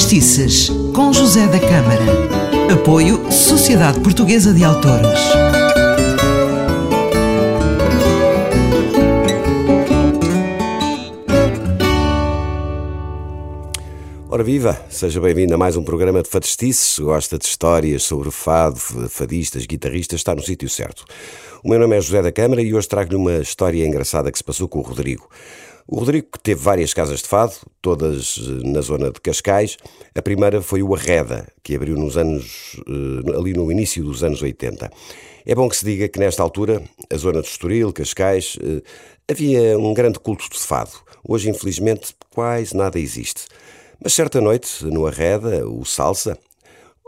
Fadistices, com José da Câmara. Apoio Sociedade Portuguesa de Autores. Ora viva, seja bem-vindo a mais um programa de fadistices. Gosta de histórias sobre fado, fadistas, guitarristas, está no sítio certo. O meu nome é José da Câmara e hoje trago-lhe uma história engraçada que se passou com o Rodrigo. O Rodrigo teve várias casas de fado, todas eh, na zona de Cascais. A primeira foi o Arreda, que abriu nos anos, eh, ali no início dos anos 80. É bom que se diga que nesta altura, a zona de Estoril, Cascais, eh, havia um grande culto de fado. Hoje, infelizmente, quase nada existe. Mas certa noite, no Arreda, o Salsa,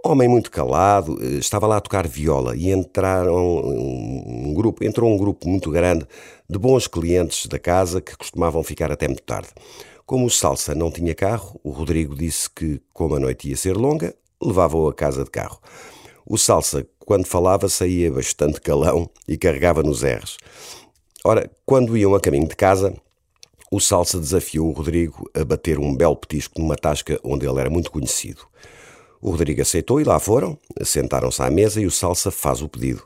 homem muito calado, eh, estava lá a tocar viola e entraram um grupo, entrou um grupo muito grande de bons clientes da casa que costumavam ficar até muito tarde. Como o Salsa não tinha carro, o Rodrigo disse que, como a noite ia ser longa, levava-o a casa de carro. O Salsa, quando falava, saía bastante calão e carregava nos R's. Ora, quando iam a caminho de casa, o Salsa desafiou o Rodrigo a bater um belo petisco numa tasca onde ele era muito conhecido. O Rodrigo aceitou e lá foram, sentaram-se à mesa e o Salsa faz o pedido.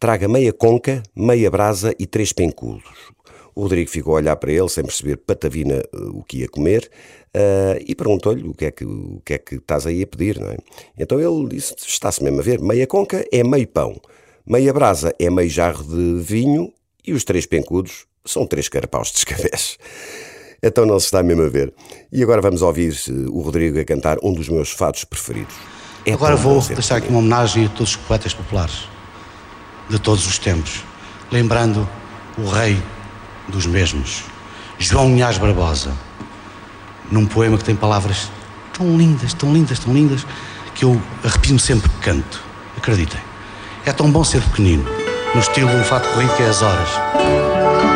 Traga meia conca, meia brasa e três pencudos. O Rodrigo ficou a olhar para ele sem perceber patavina eh, o que ia comer uh, e perguntou-lhe o que, é que, o que é que estás aí a pedir, não é? Então ele disse, está-se mesmo a ver, meia conca é meio pão, meia brasa é meio jarro de vinho e os três pencudos são três carapaus de escabés. Então não se está mesmo a ver. E agora vamos ouvir eh, o Rodrigo a cantar um dos meus fados preferidos. É agora vou deixar aqui uma homenagem a todos os poetas populares de todos os tempos, lembrando o rei dos mesmos, João Unhás Barbosa, num poema que tem palavras tão lindas, tão lindas, tão lindas, que eu arrepio-me sempre que canto. Acreditem. É tão bom ser pequenino, no estilo um fato corrido que é as horas.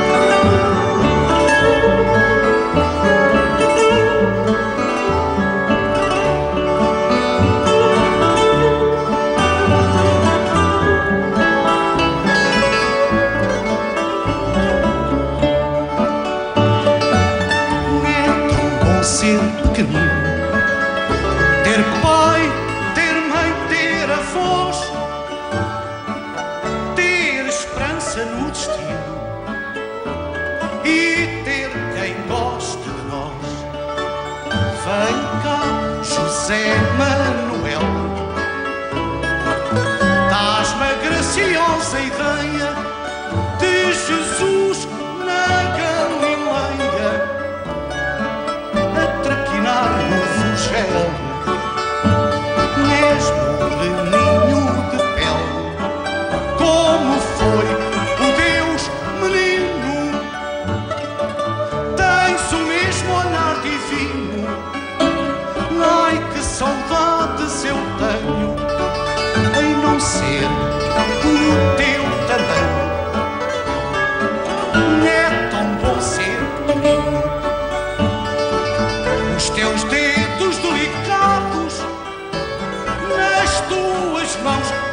José Manuel, dás-me a graciosa ideia de Jesus na Galileia. No fugel Mesmo de ninho de pele. Como foi o Deus menino? Tens o mesmo olhar divino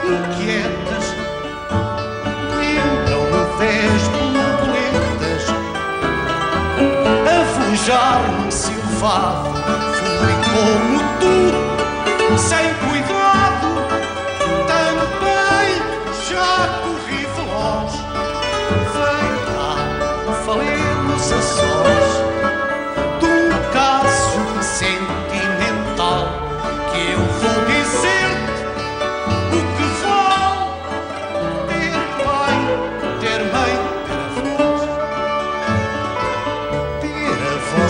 inquietas. Lembram-me dez borboletas a num silvado fui como tu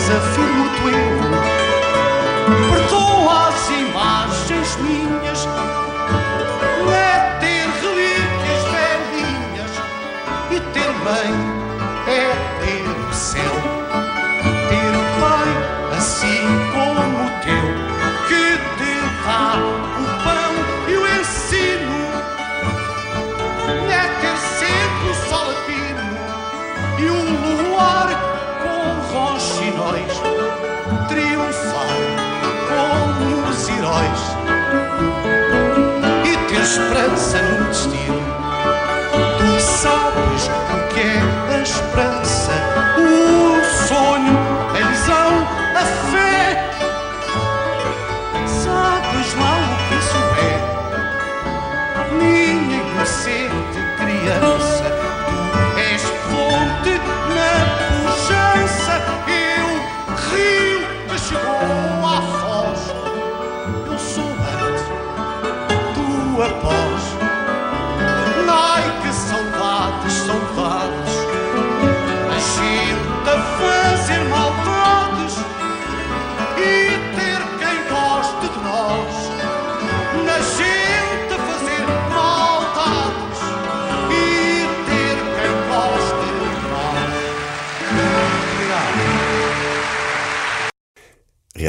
avós afirmo-te eu, perdoa as imagens minhas, é ter relíquias velhinhas e ter mãe é ter o céu, ter pai assim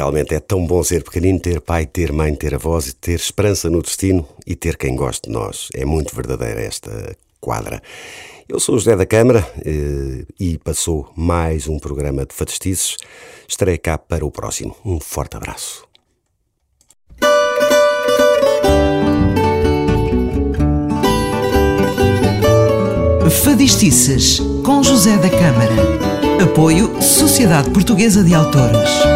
Realmente é tão bom ser pequenino, ter pai, ter mãe, ter avós, ter esperança no destino e ter quem goste de nós. É muito verdadeira esta quadra. Eu sou o José da Câmara eh, e passou mais um programa de Fadestices. Estarei cá para o próximo. Um forte abraço. Fadistices com José da Câmara. Apoio Sociedade Portuguesa de Autores.